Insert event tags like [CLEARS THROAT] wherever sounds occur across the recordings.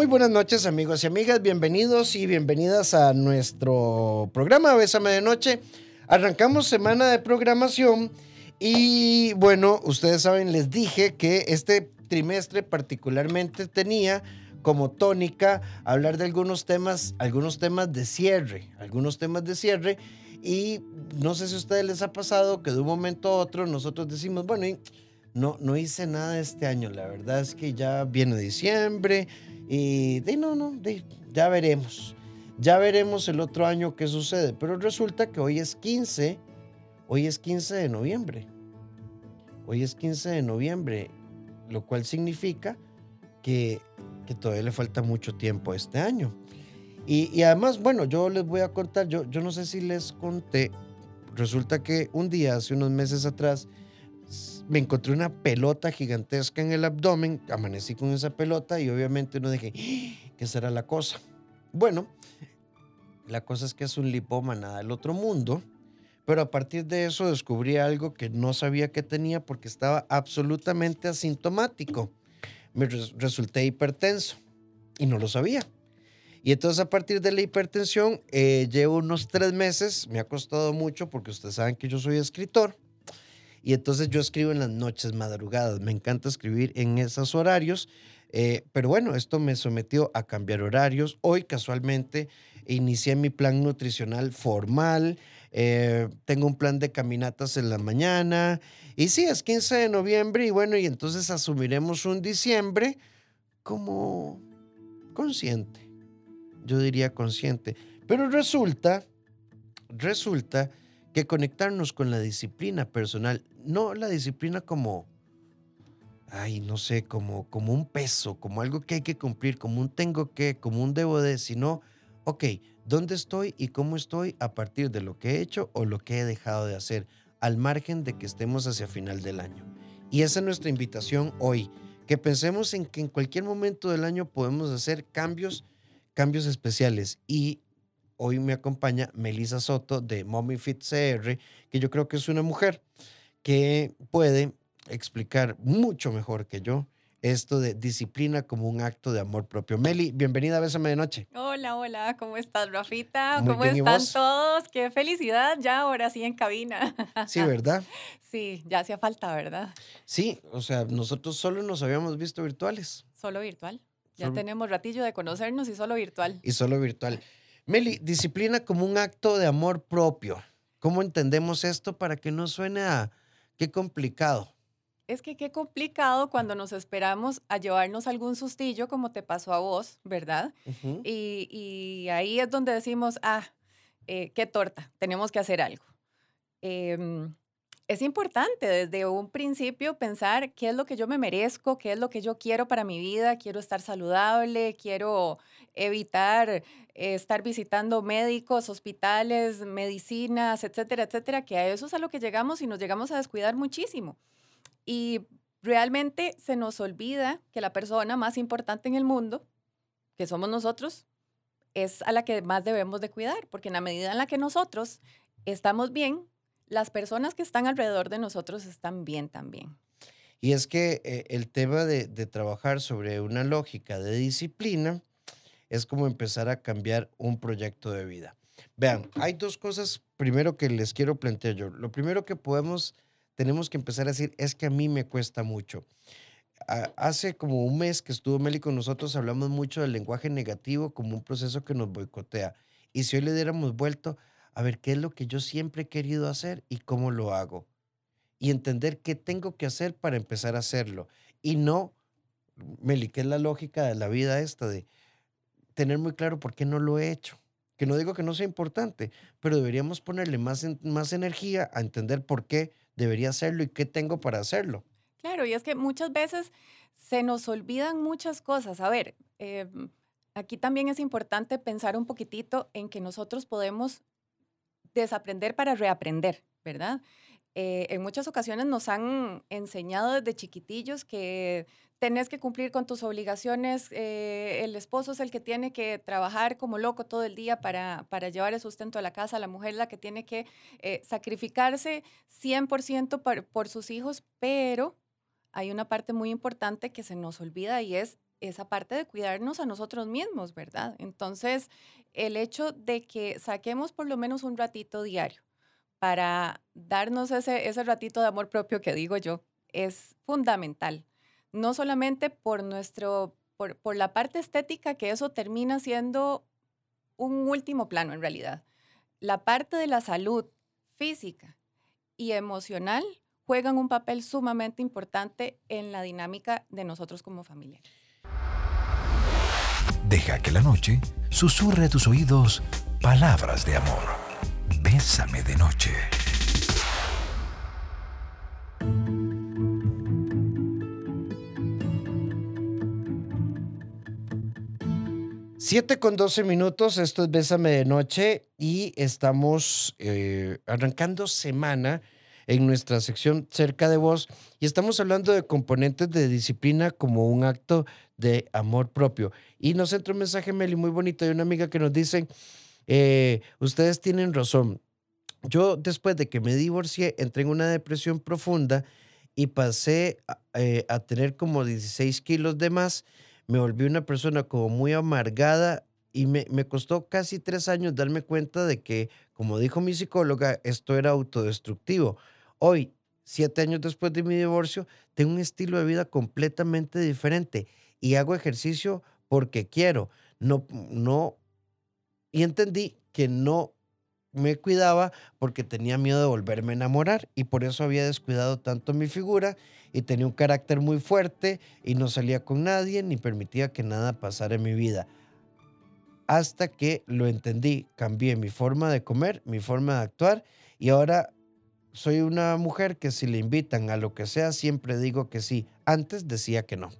Muy buenas noches amigos y amigas, bienvenidos y bienvenidas a nuestro programa Bésame de Noche. Arrancamos semana de programación y bueno, ustedes saben, les dije que este trimestre particularmente tenía como tónica hablar de algunos temas, algunos temas de cierre, algunos temas de cierre. Y no sé si a ustedes les ha pasado que de un momento a otro nosotros decimos, bueno, no, no hice nada este año, la verdad es que ya viene diciembre, y de no, no, de, ya veremos. Ya veremos el otro año qué sucede. Pero resulta que hoy es 15, hoy es 15 de noviembre. Hoy es 15 de noviembre, lo cual significa que, que todavía le falta mucho tiempo este año. Y, y, además, bueno, yo les voy a contar, yo, yo no sé si les conté, resulta que un día, hace unos meses atrás, me encontré una pelota gigantesca en el abdomen, amanecí con esa pelota y obviamente no dije, ¡Ah! ¿qué será la cosa? Bueno, la cosa es que es un lipoma nada del otro mundo, pero a partir de eso descubrí algo que no sabía que tenía porque estaba absolutamente asintomático. Me resulté hipertenso y no lo sabía. Y entonces a partir de la hipertensión eh, llevo unos tres meses, me ha costado mucho porque ustedes saben que yo soy escritor y entonces yo escribo en las noches madrugadas. Me encanta escribir en esos horarios. Eh, pero bueno, esto me sometió a cambiar horarios. Hoy casualmente inicié mi plan nutricional formal. Eh, tengo un plan de caminatas en la mañana. Y sí, es 15 de noviembre y bueno, y entonces asumiremos un diciembre como consciente. Yo diría consciente. Pero resulta, resulta que conectarnos con la disciplina personal, no la disciplina como, ay, no sé, como, como un peso, como algo que hay que cumplir, como un tengo que, como un debo de, sino, ok, ¿dónde estoy y cómo estoy a partir de lo que he hecho o lo que he dejado de hacer, al margen de que estemos hacia final del año? Y esa es nuestra invitación hoy, que pensemos en que en cualquier momento del año podemos hacer cambios, cambios especiales y hoy me acompaña Melissa Soto de Mommy Fit CR, que yo creo que es una mujer que puede explicar mucho mejor que yo esto de disciplina como un acto de amor propio. Meli, bienvenida a Bésame de Noche. Hola, hola, ¿cómo estás, Rafita? ¿Cómo están todos? Qué felicidad, ya ahora sí en cabina. Sí, ¿verdad? [LAUGHS] Sí, ya hacía falta, ¿verdad? Sí, o sea, nosotros solo nos habíamos visto virtuales. Solo virtual. Ya tenemos ratillo de conocernos y solo virtual. Y solo virtual. Meli, disciplina como un acto de amor propio. ¿Cómo entendemos esto para que no suene a qué complicado? Es que qué complicado cuando nos esperamos a llevarnos algún sustillo como te pasó a vos, ¿verdad? y, ahí es donde decimos, ah, eh, qué torta, tenemos que hacer algo. Em, es importante desde un principio pensar qué es lo que yo me merezco, qué es lo que yo quiero para mi vida, quiero estar saludable, quiero evitar estar visitando médicos, hospitales, medicinas, etcétera, etcétera, que a eso es a lo que llegamos y nos llegamos a descuidar muchísimo. Y realmente se nos olvida que la persona más importante en el mundo, que somos nosotros, es a la que más debemos de cuidar, porque en la medida en la que nosotros estamos bien, las personas que están alrededor de nosotros están bien también. Y es que eh, el tema de, trabajar sobre una lógica de disciplina es como empezar a cambiar un proyecto de vida. Vean, hay dos cosas primero que les quiero plantear yo. Lo primero que podemos, tenemos que empezar a decir es que a mí me cuesta mucho. Hace como un mes que estuvo Meli con nosotros, hablamos mucho del lenguaje negativo como un proceso que nos boicotea. Y si hoy le diéramos vuelto, a ver qué es lo que yo siempre he querido hacer y cómo lo hago. Y entender qué tengo que hacer para empezar a hacerlo. Y no, Meli, que es la lógica de la vida esta de tener muy claro por qué no lo he hecho. Que no digo que no sea importante, pero deberíamos ponerle más, más energía a entender por qué debería hacerlo y qué tengo para hacerlo. Claro, y es que muchas veces se nos olvidan muchas cosas. A ver, em, aquí también es importante pensar un poquitito en que nosotros podemos desaprender para reaprender, ¿verdad? Eh, en muchas ocasiones nos han enseñado desde chiquitillos que tenés que cumplir con tus obligaciones, eh, el esposo es el que tiene que trabajar como loco todo el día para, para llevar el sustento a la casa, la mujer es la que tiene que eh, sacrificarse 100% por, por sus hijos, pero hay una parte muy importante que se nos olvida y es esa parte de cuidarnos a nosotros mismos, ¿verdad? Entonces, el hecho de que saquemos por lo menos un ratito diario para darnos ese, ese ratito de amor propio que digo yo, es fundamental. No solamente por nuestro, por, por la parte estética, que eso termina siendo un último plano en realidad. La parte de la salud física y emocional juegan un papel sumamente importante en la dinámica de nosotros como familia. Deja que la noche susurre a tus oídos palabras de amor. Bésame de noche. 7 con 12 minutos, esto es Bésame de Noche y estamos eh, arrancando semana en nuestra sección Cerca de Vos y estamos hablando de componentes de disciplina como un acto de amor propio. Y nos entra un mensaje, Meli, muy bonito de una amiga que nos dice, eh, ustedes tienen razón. Yo después de que me divorcié entré en una depresión profunda y pasé eh, a tener como 16 kilos de más. Me volví una persona como muy amargada y me, me, costó casi tres años darme cuenta de que, como dijo mi psicóloga, esto era autodestructivo. Hoy, siete años después de mi divorcio, tengo un estilo de vida completamente diferente y hago ejercicio porque quiero. No, no, y entendí que no me cuidaba porque tenía miedo de volverme a enamorar y por eso había descuidado tanto mi figura y tenía un carácter muy fuerte y no salía con nadie ni permitía que nada pasara en mi vida. Hasta que lo entendí, cambié mi forma de comer, mi forma de actuar y ahora soy una mujer que si le invitan a lo que sea, siempre digo que sí. Antes decía que no.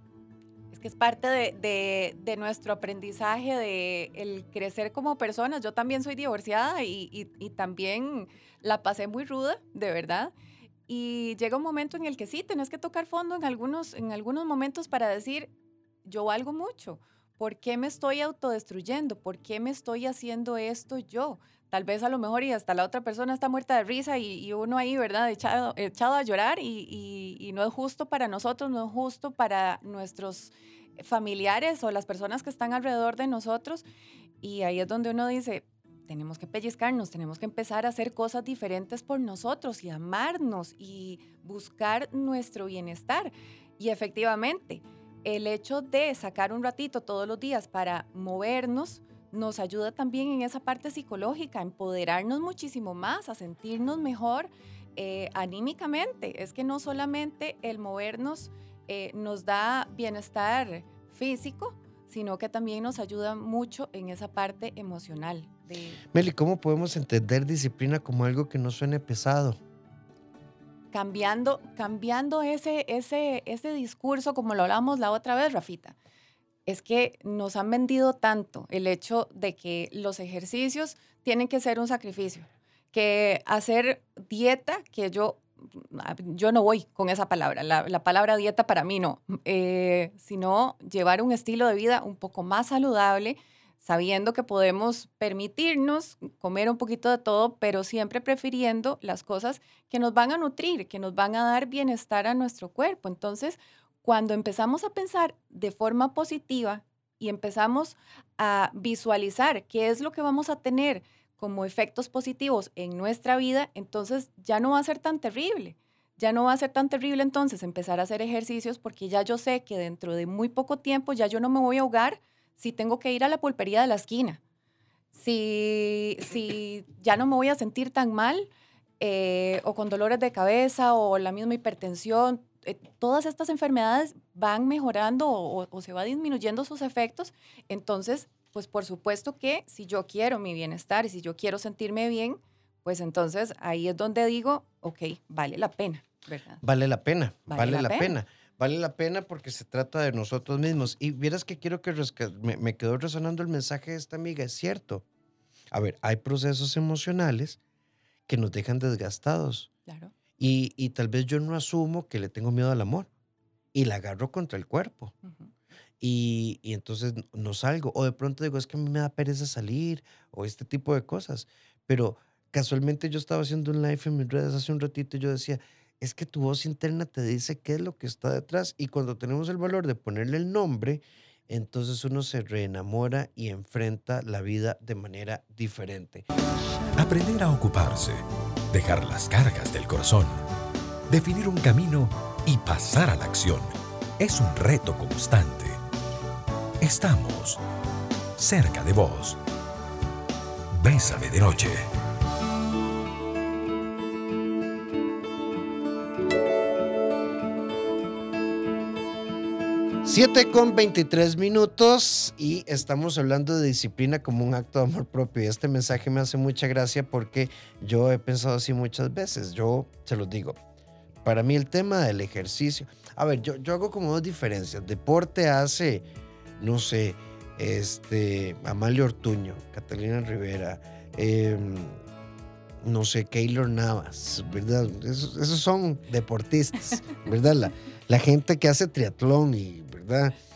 Que es parte de, de, nuestro aprendizaje, de el crecer como personas. Yo también soy divorciada y, y, y, también la pasé muy ruda, de verdad. Y llega un momento en el que sí, tenés que tocar fondo en algunos, en algunos momentos para decir, yo valgo mucho. ¿Por qué me estoy autodestruyendo? ¿Por qué me estoy haciendo esto yo? Tal vez a lo mejor y hasta la otra persona está muerta de risa y, uno ahí, ¿verdad? Echado, echado a llorar y, y, no es justo para nosotros, no es justo para nuestros familiares o las personas que están alrededor de nosotros. Y ahí es donde uno dice, tenemos que pellizcarnos, tenemos que empezar a hacer cosas diferentes por nosotros y amarnos y buscar nuestro bienestar. Y efectivamente, el hecho de sacar un ratito todos los días para movernos, nos ayuda también en esa parte psicológica, a empoderarnos muchísimo más, a sentirnos mejor eh, anímicamente. Es que no solamente el movernos eh, nos da bienestar físico, sino que también nos ayuda mucho en esa parte emocional. Meli, ¿cómo podemos entender disciplina como algo que no suene pesado? Cambiando, cambiando ese, ese, ese discurso, como lo hablamos la otra vez, Rafita es que nos han vendido tanto el hecho de que los ejercicios tienen que ser un sacrificio, que hacer dieta, que yo, yo no voy con esa palabra, la, palabra dieta para mí no, eh, sino llevar un estilo de vida un poco más saludable, sabiendo que podemos permitirnos comer un poquito de todo, pero siempre prefiriendo las cosas que nos van a nutrir, que nos van a dar bienestar a nuestro cuerpo. Entonces, cuando empezamos a pensar de forma positiva y empezamos a visualizar qué es lo que vamos a tener como efectos positivos en nuestra vida, entonces ya no va a ser tan terrible. Ya no va a ser tan terrible entonces empezar a hacer ejercicios porque ya yo sé que dentro de muy poco tiempo ya yo no me voy a ahogar si tengo que ir a la pulpería de la esquina. Si, si [LAUGHS] ya no me voy a sentir tan mal eh, o con dolores de cabeza o la misma hipertensión, eh, todas estas enfermedades van mejorando o, se va disminuyendo sus efectos, entonces, pues por supuesto que si yo quiero mi bienestar y si yo quiero sentirme bien, pues entonces ahí es donde digo, ok, vale la pena, ¿verdad? Vale la pena, vale, la, pena. Vale la pena porque se trata de nosotros mismos. Y vieras que quiero que me, me quedó resonando el mensaje de esta amiga, es cierto. A ver, hay procesos emocionales que nos dejan desgastados. Claro. Y, tal vez yo no asumo que le tengo miedo al amor y la agarro contra el cuerpo. y, entonces no salgo. O de pronto digo, es que a mí me da pereza salir o este tipo de cosas. Pero casualmente yo estaba haciendo un live en mis redes hace un ratito y yo decía, es que tu voz interna te dice qué es lo que está detrás y cuando tenemos el valor de ponerle el nombre entonces uno se reenamora y enfrenta la vida de manera diferente. Aprender a ocuparse, dejar las cargas del corazón, definir un camino y pasar a la acción es un reto constante. Estamos cerca de vos. Bésame de noche. 7 con 23 minutos y estamos hablando de disciplina como un acto de amor propio. Y este mensaje me hace mucha gracia porque yo he pensado así muchas veces. Yo se los digo. Para mí el tema del ejercicio. A ver, yo, yo hago como dos diferencias. Deporte hace, no sé, este, Amalio Ortuño, Catalina Rivera, em, no sé, Keylor Navas, ¿verdad? Esos, son deportistas, ¿verdad? La, la gente que hace triatlón y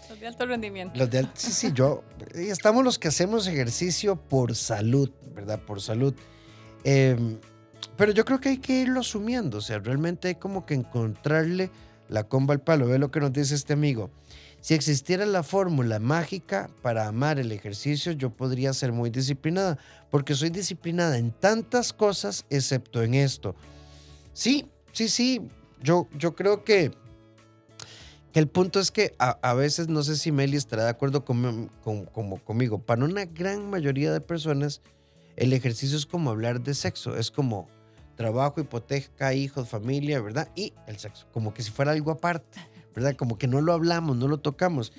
los de alto rendimiento. Los de, sí, sí, yo. Estamos los que hacemos ejercicio por salud, ¿verdad? Por salud. Em, pero yo creo que hay que irlo asumiendo. O sea, realmente hay como que encontrarle la comba al palo. Ve lo que nos dice este amigo. Si existiera la fórmula mágica para amar el ejercicio, yo podría ser muy disciplinada, porque soy disciplinada en tantas cosas, excepto en esto. Sí, sí, sí. Yo, yo creo que el punto es que a, veces, no sé si Meli estará de acuerdo con, conmigo, para una gran mayoría de personas, el ejercicio es como hablar de sexo, es como trabajo, hipoteca, hijos, familia, ¿verdad? Y el sexo, como que si fuera algo aparte, ¿verdad? Como que no lo hablamos, no lo tocamos.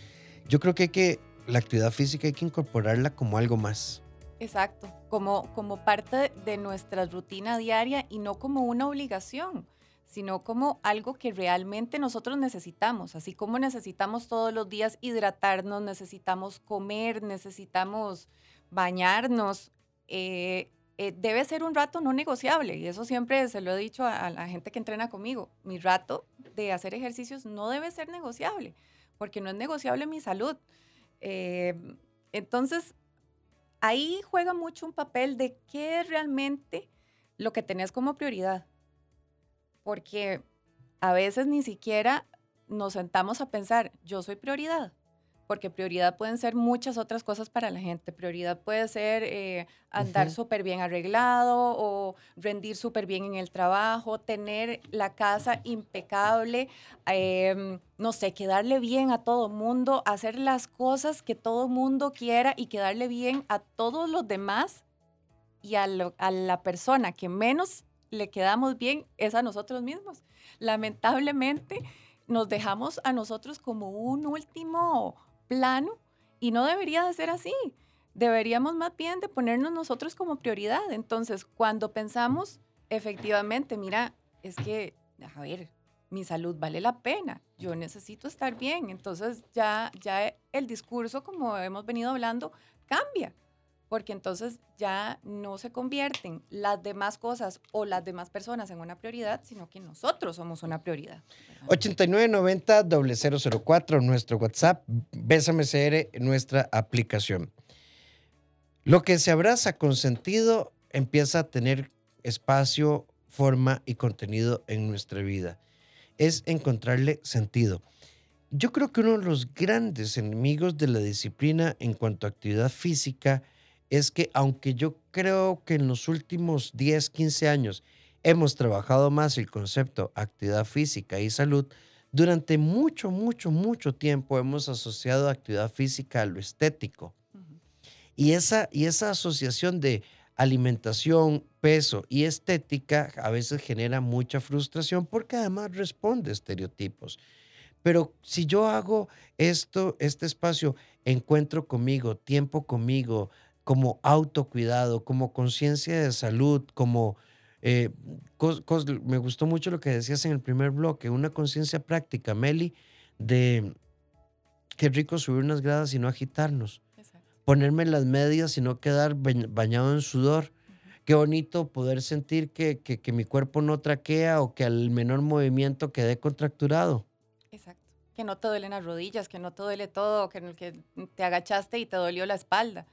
Yo creo que hay que, la actividad física hay que incorporarla como algo más. Exacto, como, como parte de nuestra rutina diaria y no como una obligación sino como algo que realmente nosotros necesitamos, así como necesitamos todos los días hidratarnos, necesitamos comer, necesitamos bañarnos. Eh, eh, debe ser un rato no negociable y eso siempre se lo he dicho a, la gente que entrena conmigo. Mi rato de hacer ejercicios no debe ser negociable porque no es negociable mi salud. Eh, entonces, ahí juega mucho un papel de qué es realmente lo que tenés como prioridad porque a veces ni siquiera nos sentamos a pensar, yo soy prioridad, porque prioridad pueden ser muchas otras cosas para la gente. Prioridad puede ser eh, andar súper bien arreglado o rendir súper bien en el trabajo, tener la casa impecable, em, no sé, quedarle bien a todo mundo, hacer las cosas que todo mundo quiera y quedarle bien a todos los demás y a la persona que menos le quedamos bien es a nosotros mismos. Lamentablemente nos dejamos a nosotros como un último plano y no debería de ser así. Deberíamos más bien de ponernos nosotros como prioridad. Entonces, cuando pensamos, efectivamente, mira, es que, a ver, mi salud vale la pena, yo necesito estar bien. Entonces ya, ya el discurso, como hemos venido hablando, cambia porque entonces ya no se convierten las demás cosas o las demás personas en una prioridad, sino que nosotros somos una prioridad. 8990-004, nuestro WhatsApp, Bésame nuestra aplicación. Lo que se abraza con sentido empieza a tener espacio, forma y contenido en nuestra vida. Es encontrarle sentido. Yo creo que uno de los grandes enemigos de la disciplina en cuanto a actividad física es que aunque yo creo que en los últimos 10, 15 años hemos trabajado más el concepto actividad física y salud, durante mucho, mucho, mucho tiempo hemos asociado actividad física a lo estético. y, esa, y esa asociación de alimentación, peso y estética a veces genera mucha frustración porque además responde a estereotipos. Pero si yo hago esto, este espacio, encuentro conmigo, tiempo conmigo, como autocuidado, como conciencia de salud, como... Eh, me gustó mucho lo que decías en el primer bloque, una conciencia práctica, Meli, de qué rico subir unas gradas y no agitarnos, ponerme las medias y no quedar bañado en sudor. Qué bonito poder sentir que, que, mi cuerpo no traquea o que al menor movimiento quede contracturado. Exacto. Que no te duelen las rodillas, que no te duele todo, que, que te agachaste y te dolió la espalda.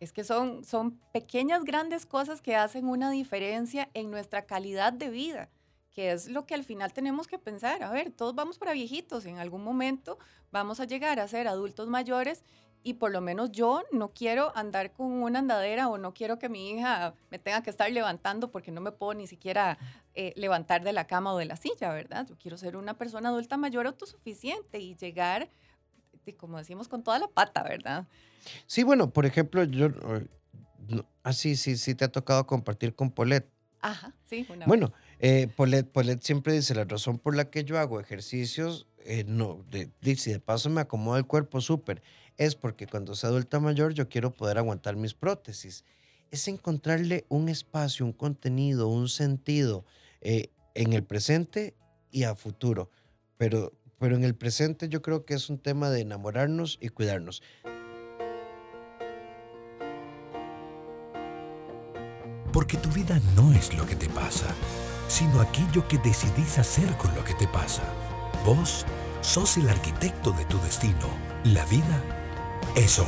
Es que son, son pequeñas, grandes cosas que hacen una diferencia en nuestra calidad de vida, que es lo que al final tenemos que pensar. A ver, todos vamos para viejitos, en algún momento vamos a llegar a ser adultos mayores y por lo menos yo no quiero andar con una andadera o no quiero que mi hija me tenga que estar levantando porque no me puedo ni siquiera eh, levantar de la cama o de la silla, ¿verdad? Yo quiero ser una persona adulta mayor autosuficiente y llegar, como decimos, con toda la pata, ¿verdad? Sí, bueno, por ejemplo, yo, así ah, sí, sí te ha tocado compartir con Polet. Ajá, sí. bueno, eh, Polet, siempre dice la razón por la que yo hago ejercicios, eh, no, de, si de paso me acomoda el cuerpo súper, es porque cuando sea adulta mayor yo quiero poder aguantar mis prótesis. Es encontrarle un espacio, un contenido, un sentido eh, en el presente y a futuro. Pero, pero en el presente yo creo que es un tema de enamorarnos y cuidarnos. Porque tu vida no es lo que te pasa, sino aquello que decidís hacer con lo que te pasa. Vos sos el arquitecto de tu destino. La vida es hoy.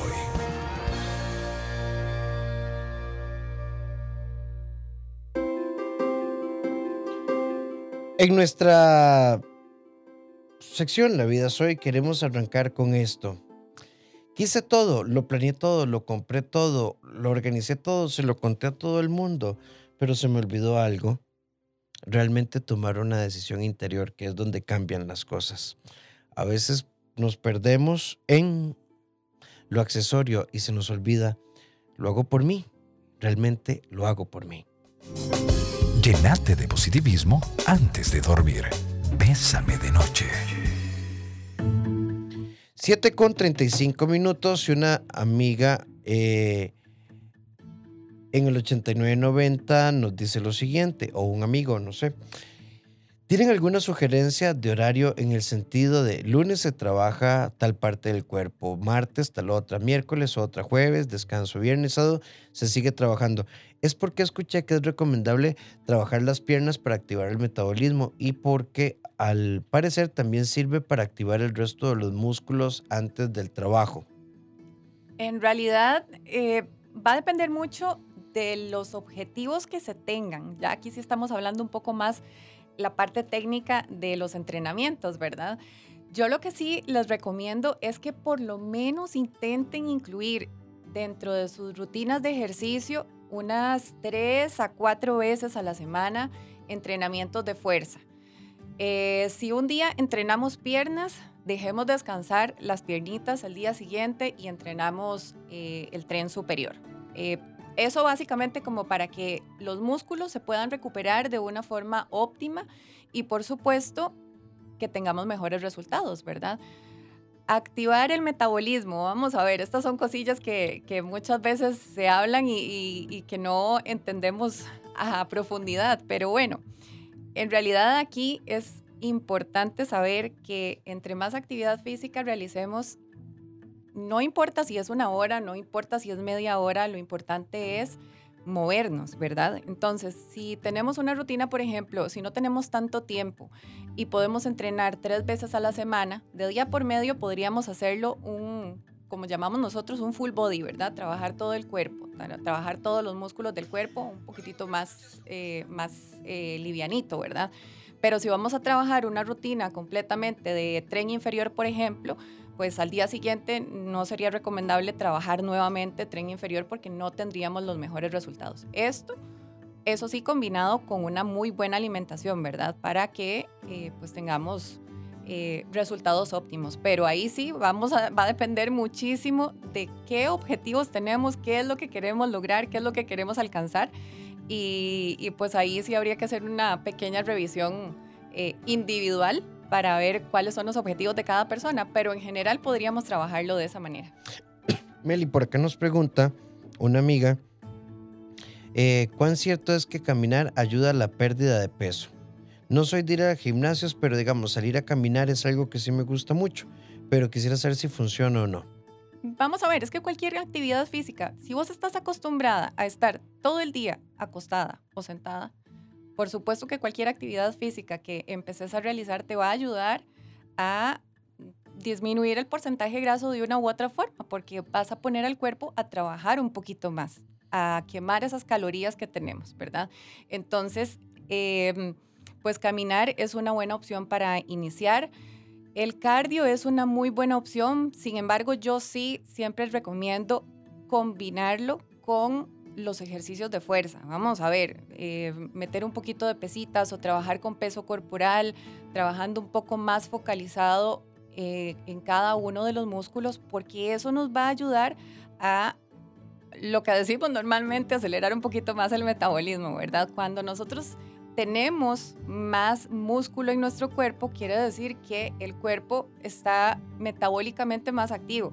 En nuestra sección La vida es hoy queremos arrancar con esto. Quise todo, lo planeé todo, lo compré todo, lo organicé todo, se lo conté a todo el mundo, pero se me olvidó algo. Realmente tomar una decisión interior, que es donde cambian las cosas. A veces nos perdemos en lo accesorio y se nos olvida, lo hago por mí, realmente lo hago por mí. Llenate de positivismo antes de dormir. Bésame de noche. 7 con 35 minutos y una amiga eh, en el 8990 nos dice lo siguiente, o un amigo, no sé. ¿Tienen alguna sugerencia de horario en el sentido de lunes se trabaja tal parte del cuerpo, martes tal otra, miércoles otra, jueves, descanso, viernes, sábado se sigue trabajando? Es porque escuché que es recomendable trabajar las piernas para activar el metabolismo y porque al parecer también sirve para activar el resto de los músculos antes del trabajo. En realidad eh, va a depender mucho de los objetivos que se tengan. Ya aquí sí estamos hablando un poco más la parte técnica de los entrenamientos, ¿verdad? Yo lo que sí les recomiendo es que por lo menos intenten incluir dentro de sus rutinas de ejercicio unas tres a cuatro veces a la semana entrenamientos de fuerza. Eh, si un día entrenamos piernas, dejemos descansar las piernitas al día siguiente y entrenamos eh, el tren superior. Eh, eso básicamente como para que los músculos se puedan recuperar de una forma óptima y por supuesto que tengamos mejores resultados, ¿verdad? Activar el metabolismo, vamos a ver, estas son cosillas que, muchas veces se hablan y que no entendemos a profundidad, pero bueno, en realidad aquí es importante saber que entre más actividad física realicemos, no importa si es una hora, no importa si es media hora, lo importante es movernos, ¿verdad? Entonces, si tenemos una rutina, por ejemplo, si no tenemos tanto tiempo y podemos entrenar tres veces a la semana, de día por medio podríamos hacerlo un, como llamamos nosotros, un full body, ¿verdad? Trabajar todo el cuerpo, trabajar todos los músculos del cuerpo un poquitito más, eh, más eh, livianito, ¿verdad? Pero si vamos a trabajar una rutina completamente de tren inferior, por ejemplo, pues al día siguiente no sería recomendable trabajar nuevamente tren inferior porque no tendríamos los mejores resultados. Esto, eso sí, combinado con una muy buena alimentación, ¿verdad? Para que eh, pues tengamos eh, resultados óptimos. Pero ahí sí vamos a, va a depender muchísimo de qué objetivos tenemos, qué es lo que queremos lograr, qué es lo que queremos alcanzar. Y, pues ahí sí habría que hacer una pequeña revisión eh, individual para ver cuáles son los objetivos de cada persona, pero en general podríamos trabajarlo de esa manera. [CLEARS THROAT] Meli, por acá nos pregunta una amiga, eh, ¿cuán cierto es que caminar ayuda a la pérdida de peso? No soy de ir a gimnasios, pero digamos, salir a caminar es algo que sí me gusta mucho, pero quisiera saber si funciona o no. Vamos a ver, es que cualquier actividad física, si vos estás acostumbrada a estar todo el día acostada o sentada, por supuesto que cualquier actividad física que empeces a realizar te va a ayudar a disminuir el porcentaje graso de una u otra forma, porque vas a poner al cuerpo a trabajar un poquito más, a quemar esas calorías que tenemos, ¿verdad? Entonces, eh, pues caminar es una buena opción para iniciar. El cardio es una muy buena opción, sin embargo yo sí siempre recomiendo combinarlo con los ejercicios de fuerza. Vamos a ver, eh, meter un poquito de pesitas o trabajar con peso corporal, trabajando un poco más focalizado eh, en cada uno de los músculos, porque eso nos va a ayudar a lo que decimos normalmente, acelerar un poquito más el metabolismo, ¿verdad? Cuando nosotros tenemos más músculo en nuestro cuerpo, quiere decir que el cuerpo está metabólicamente más activo.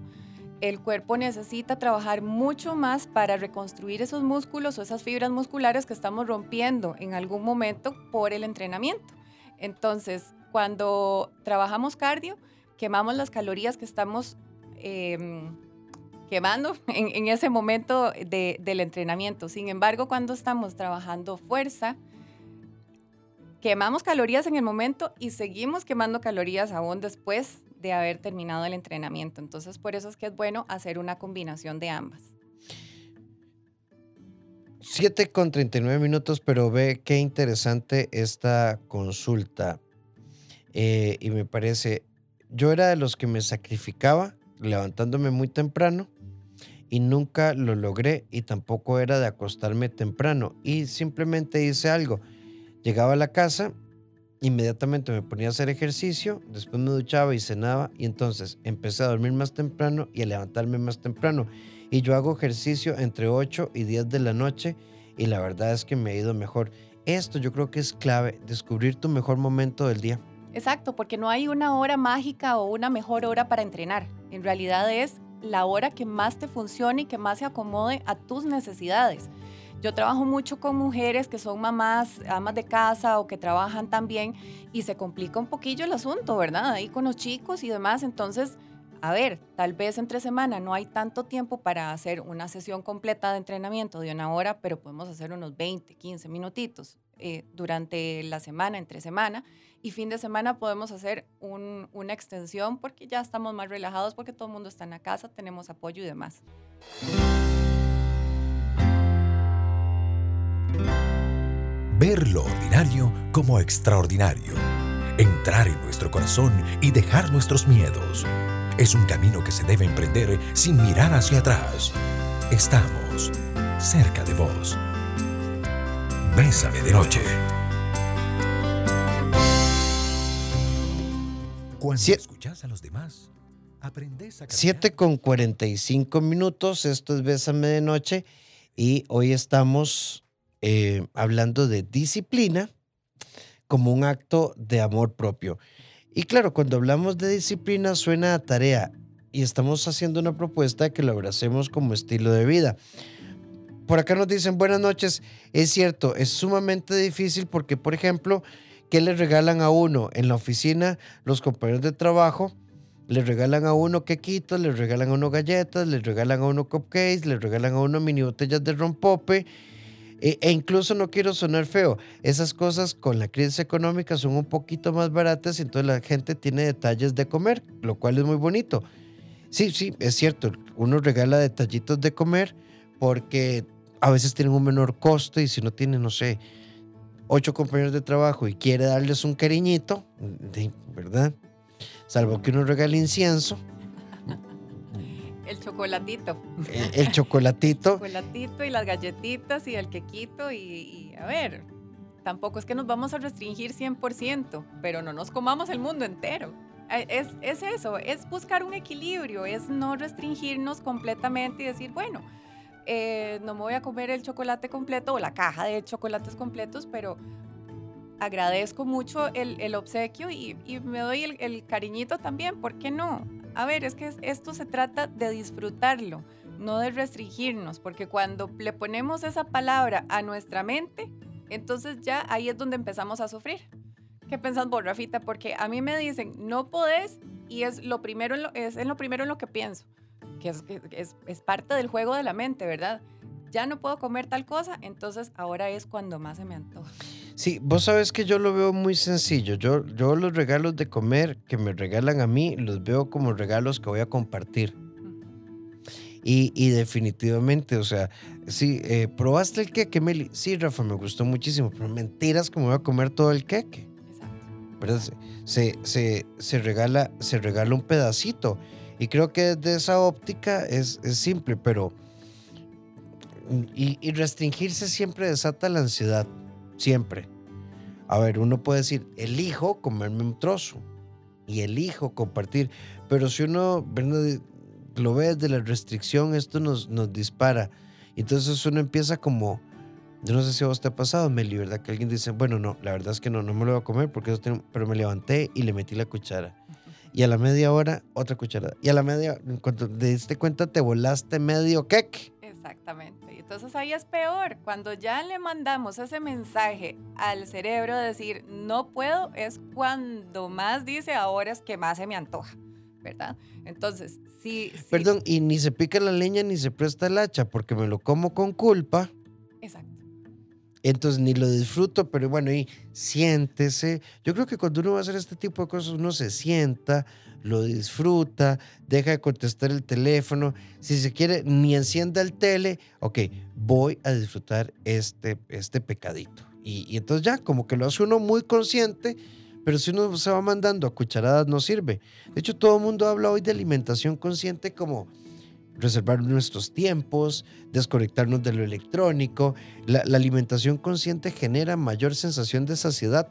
El cuerpo necesita trabajar mucho más para reconstruir esos músculos o esas fibras musculares que estamos rompiendo en algún momento por el entrenamiento. Entonces, cuando trabajamos cardio, quemamos las calorías que estamos em, quemando [LAUGHS] en, ese momento del entrenamiento. Sin embargo, cuando estamos trabajando fuerza, quemamos calorías en el momento y seguimos quemando calorías aún después de haber terminado el entrenamiento. Entonces, por eso es que es bueno hacer una combinación de ambas. 7 con 39 minutos, pero ve qué interesante esta consulta. Eh, y me parece, yo era de los que me sacrificaba levantándome muy temprano y nunca lo logré y tampoco era de acostarme temprano y simplemente hice algo Llegaba a la casa, inmediatamente me ponía a hacer ejercicio, después me duchaba y cenaba y entonces empecé a dormir más temprano y a levantarme más temprano. Y yo hago ejercicio entre 8 y 10 de la noche y la verdad es que me ha ido mejor. Esto yo creo que es clave, descubrir tu mejor momento del día. Exacto, porque no hay una hora mágica o una mejor hora para entrenar. En realidad es la hora que más te funcione y que más se acomode a tus necesidades. Yo trabajo mucho con mujeres que son mamás, amas de casa o que trabajan también y se complica un poquillo el asunto, ¿verdad? Ahí con los chicos y demás. Entonces, a ver, tal vez entre semana no hay tanto tiempo para hacer una sesión completa de entrenamiento de una hora, pero podemos hacer unos 20, 15 minutitos eh, durante la semana, entre semana. Y fin de semana podemos hacer una extensión porque ya estamos más relajados, porque todo el mundo está en la casa, tenemos apoyo y demás. Ver lo ordinario como extraordinario, entrar en nuestro corazón y dejar nuestros miedos. Es un camino que se debe emprender sin mirar hacia atrás. Estamos cerca de vos. Bésame de noche. Cuando escuchas a los demás, aprendes a 7 con 45 minutos, esto es Bésame de noche y hoy estamos eh, hablando de disciplina como un acto de amor propio. Y claro, cuando hablamos de disciplina suena a tarea y estamos haciendo una propuesta que lo abracemos como estilo de vida. Por acá nos dicen buenas noches. Es cierto, es sumamente difícil porque, por ejemplo, ¿qué le regalan a uno en la oficina los compañeros de trabajo? Le regalan a uno quequitos, le regalan a uno galletas, le regalan a uno cupcakes, le regalan a uno mini botellas de rompope e, e, incluso no quiero sonar feo, esas cosas con la crisis económica son un poquito más baratas y entonces la gente tiene detalles de comer, lo cual es muy bonito. Sí, sí, es cierto, uno regala detallitos de comer porque a veces tienen un menor costo y si no tiene, no sé, ocho compañeros de trabajo y quiere darles un cariñito, ¿verdad? Salvo que uno regale incienso, el chocolatito. El, chocolatito. el chocolatito y las galletitas y el quequito y, y, a ver, tampoco es que nos vamos a restringir 100%, pero no nos comamos el mundo entero. Es, es eso, es buscar un equilibrio, es no restringirnos completamente y decir, bueno, eh, no me voy a comer el chocolate completo o la caja de chocolates completos, pero agradezco mucho el, obsequio y, me doy el, cariñito también, ¿por qué no? A ver, es que esto se trata de disfrutarlo, no de restringirnos, porque cuando le ponemos esa palabra a nuestra mente, entonces ya ahí es donde empezamos a sufrir. ¿Qué pensás vos, Rafita? Porque a mí me dicen, no podés, y es lo primero en lo, es lo, primero en lo que pienso, que es, es, es parte del juego de la mente, ¿verdad? Ya no puedo comer tal cosa, entonces ahora es cuando más se me antoja. Sí, vos sabes que yo lo veo muy sencillo. Yo, yo los regalos de comer que me regalan a mí los veo como regalos que voy a compartir. Y, definitivamente, o sea, sí, eh, ¿probaste el queque, Meli? Sí, Rafa, me gustó muchísimo, pero mentiras como voy a comer todo el queque. Exacto. Se, se, se, regala, se regala un pedacito. Y creo que desde esa óptica es, es simple, pero... Y, y restringirse siempre desata la ansiedad, siempre. A ver, uno puede decir, elijo comerme un trozo y elijo compartir, pero si uno lo ve desde la restricción, esto nos, nos dispara. Entonces uno empieza como, yo no sé si a vos te ha pasado, Meli, ¿verdad? Que alguien dice, bueno, no, la verdad es que no, no me lo voy a comer porque eso tengo, pero me levanté y le metí la cuchara. Y a la media hora, otra cucharada. Y a la media, cuando te diste cuenta, te volaste medio cake. Exactamente. Entonces ahí es peor. Cuando ya le mandamos ese mensaje al cerebro de decir, no puedo, es cuando más dice, ahora es que más se me antoja. ¿verdad? Entonces, sí, Perdón, y ni se pica la leña ni se presta el hacha porque me lo como con culpa. Exacto. Entonces ni lo disfruto, pero bueno, y siéntese. Yo creo que cuando uno va a hacer este tipo de cosas, uno se sienta, lo disfruta, deja de contestar el teléfono. Si se quiere, ni encienda el tele. Ok, voy a disfrutar este, este pecadito. Y, y entonces ya, como que lo hace uno muy consciente pero si uno se va mandando a cucharadas no sirve. De hecho, todo el mundo habla hoy de alimentación consciente como reservar nuestros tiempos, desconectarnos de lo electrónico. La, alimentación consciente genera mayor sensación de saciedad.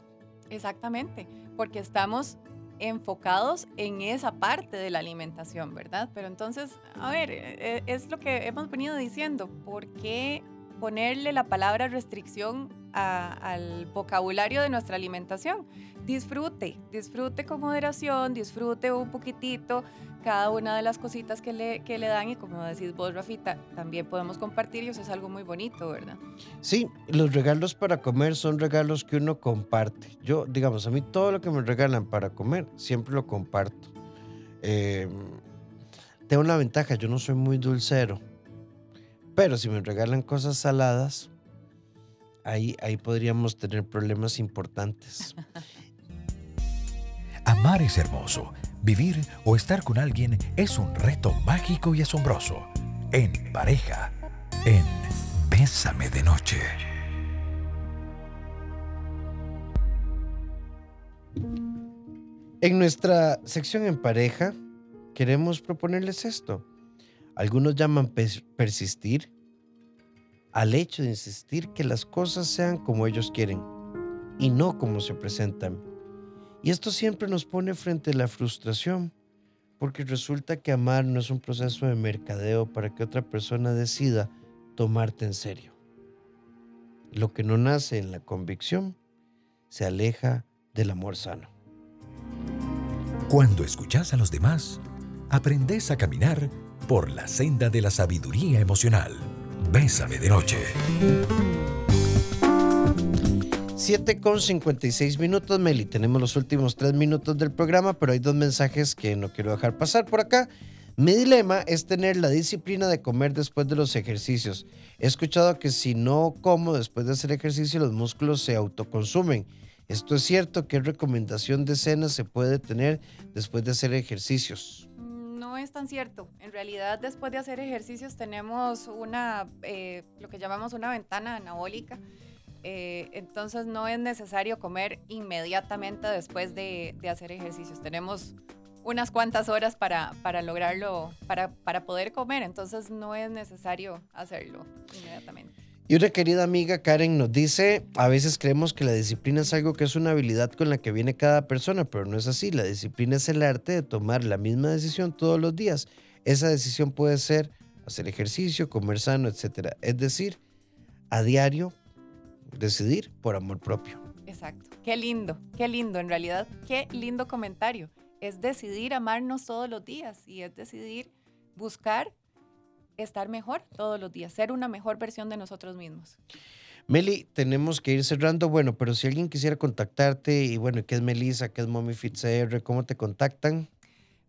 Exactamente, porque estamos enfocados en esa parte de la alimentación, ¿verdad? Pero entonces, a ver, e, e, es lo que hemos venido diciendo, ¿por qué ponerle la palabra restricción al vocabulario de nuestra alimentación? disfrute, disfrute con moderación, disfrute un poquitito cada una de las cositas que le, que le dan y como decís vos, Rafita, también podemos compartir y eso es algo muy bonito, ¿verdad? Sí, los regalos para comer son regalos que uno comparte. Yo, digamos, a mí todo lo que me regalan para comer, siempre lo comparto. Em, tengo una ventaja, yo no soy muy dulcero, pero si me regalan cosas saladas, ahí, ahí podríamos tener problemas importantes. [LAUGHS] Amar es hermoso. Vivir o estar con alguien es un reto mágico y asombroso. En pareja, en Bésame de Noche. En nuestra sección en pareja, queremos proponerles esto. Algunos llaman persistir al hecho de insistir que las cosas sean como ellos quieren y no como se presentan. Y esto siempre nos pone frente a la frustración, porque resulta que amar no es un proceso de mercadeo para que otra persona decida tomarte en serio. Lo que no nace en la convicción se aleja del amor sano. Cuando escuchas a los demás, aprendes a caminar por la senda de la sabiduría emocional. Bésame de noche. 7 con 56 minutos, Meli. Tenemos los últimos 3 minutos del programa, pero hay dos mensajes que no quiero dejar pasar por acá. Mi dilema es tener la disciplina de comer después de los ejercicios. He escuchado que si no como después de hacer ejercicio, los músculos se autoconsumen. ¿Esto es cierto? ¿Qué recomendación de cena se puede tener después de hacer ejercicios? Es tan cierto. En realidad, después de hacer ejercicios tenemos una, eh, lo que llamamos una ventana anabólica eh, entonces no es necesario comer inmediatamente después de, hacer ejercicios. Tenemos unas cuantas horas para, para lograrlo, para, para poder comer, entonces no es necesario hacerlo inmediatamente. Y una querida amiga Karen nos dice, a veces creemos que la disciplina es algo que es una habilidad con la que viene cada persona, pero no es así. La disciplina es el arte de tomar la misma decisión todos los días. Esa decisión puede ser hacer ejercicio, comer sano, etc. Es decir, a diario decidir por amor propio. Exacto. Qué lindo, qué lindo, en realidad, qué lindo comentario. Es decidir amarnos todos los días y es decidir buscar estar mejor todos los días, ser una mejor versión de nosotros mismos. Meli, tenemos que ir cerrando, bueno, pero si alguien quisiera contactarte y bueno, ¿qué es Melissa? ¿Qué es Mommy Fit CR? ¿Cómo te contactan?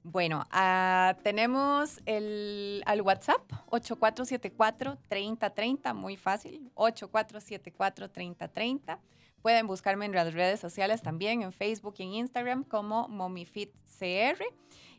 Bueno, ah, tenemos el, al WhatsApp 8474-3030, muy fácil, 8474-3030. Pueden buscarme en las redes sociales también, en Facebook y en Instagram como MommyFitCR.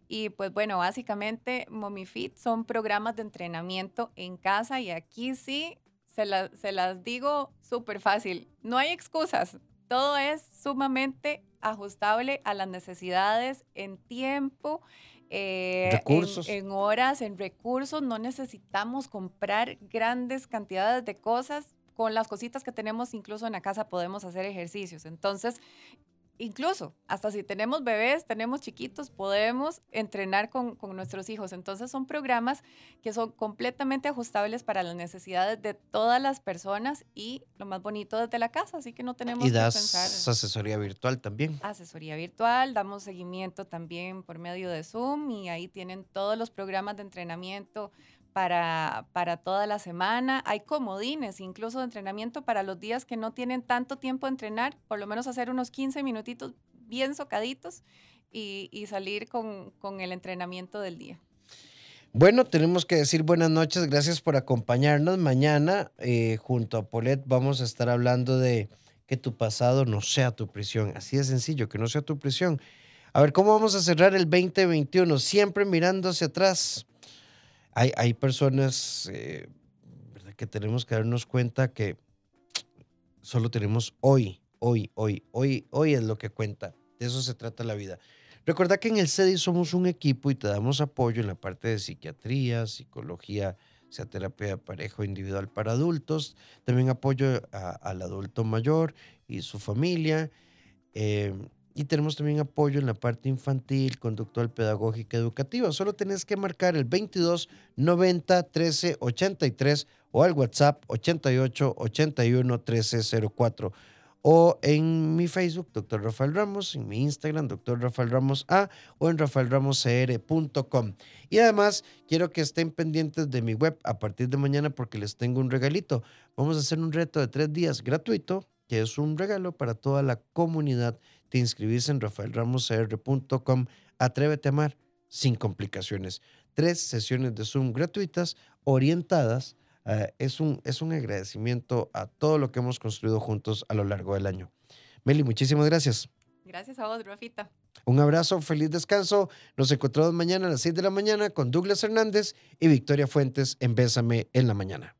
Y pues bueno, básicamente MomiFit son programas de entrenamiento en casa y aquí sí se, se las digo súper fácil. No hay excusas. Todo es sumamente ajustable a las necesidades en tiempo, eh, recursos. En, horas, en recursos. No necesitamos comprar grandes cantidades de cosas. Con las cositas que tenemos incluso en la casa podemos hacer ejercicios. Entonces, incluso hasta si tenemos bebés, tenemos chiquitos, podemos entrenar con, nuestros hijos. Entonces son programas que son completamente ajustables para las necesidades de todas las personas y lo más bonito desde la casa, así que no tenemos y que das asesoría virtual también. Asesoría virtual, damos seguimiento también por medio de Zoom y ahí tienen todos los programas de entrenamiento para, para toda la semana. Hay comodines, incluso de entrenamiento para los días que no tienen tanto tiempo de entrenar, por lo menos hacer unos 15 minutitos bien socaditos y, salir con, el entrenamiento del día. Bueno, tenemos que decir buenas noches, gracias por acompañarnos. Mañana, eh, junto a Polet, vamos a estar hablando de que tu pasado no sea tu prisión. Así de sencillo, que no sea tu prisión. A ver, ¿cómo vamos a cerrar el 2021? Siempre mirando hacia atrás hay, personas eh, que tenemos que darnos cuenta que solo tenemos hoy, hoy, hoy, hoy, hoy es lo que cuenta. De eso se trata la vida. Recuerda que en el CEDI somos un equipo y te damos apoyo en la parte de psiquiatría, psicología, sea terapia de pareja individual para adultos, también apoyo al adulto mayor y su familia. Eh, y tenemos también apoyo en la parte infantil, conductual, pedagógica, educativa. Solo tenés que marcar el 22 90 13 83 o al WhatsApp 88 81 13 04 o en mi Facebook, Dr. Rafael Ramos, en mi Instagram, Dr. Rafael Ramos A, o en rafaelramoscr.com. Y además, quiero que estén pendientes de mi web a partir de mañana porque les tengo un regalito. Vamos a hacer un reto de tres días gratuito, que es un regalo para toda la comunidad te inscribís en rafaelramosr.com. Atrévete a amar sin complicaciones. Tres sesiones de Zoom gratuitas orientadas. Eh, es, un, es un agradecimiento a todo lo que hemos construido juntos a lo largo del año. Meli, muchísimas gracias. Gracias a vos, Rafita. Un abrazo, feliz descanso. Nos encontramos mañana a las 6 de la mañana con Douglas Hernández y Victoria Fuentes en Bésame en la mañana.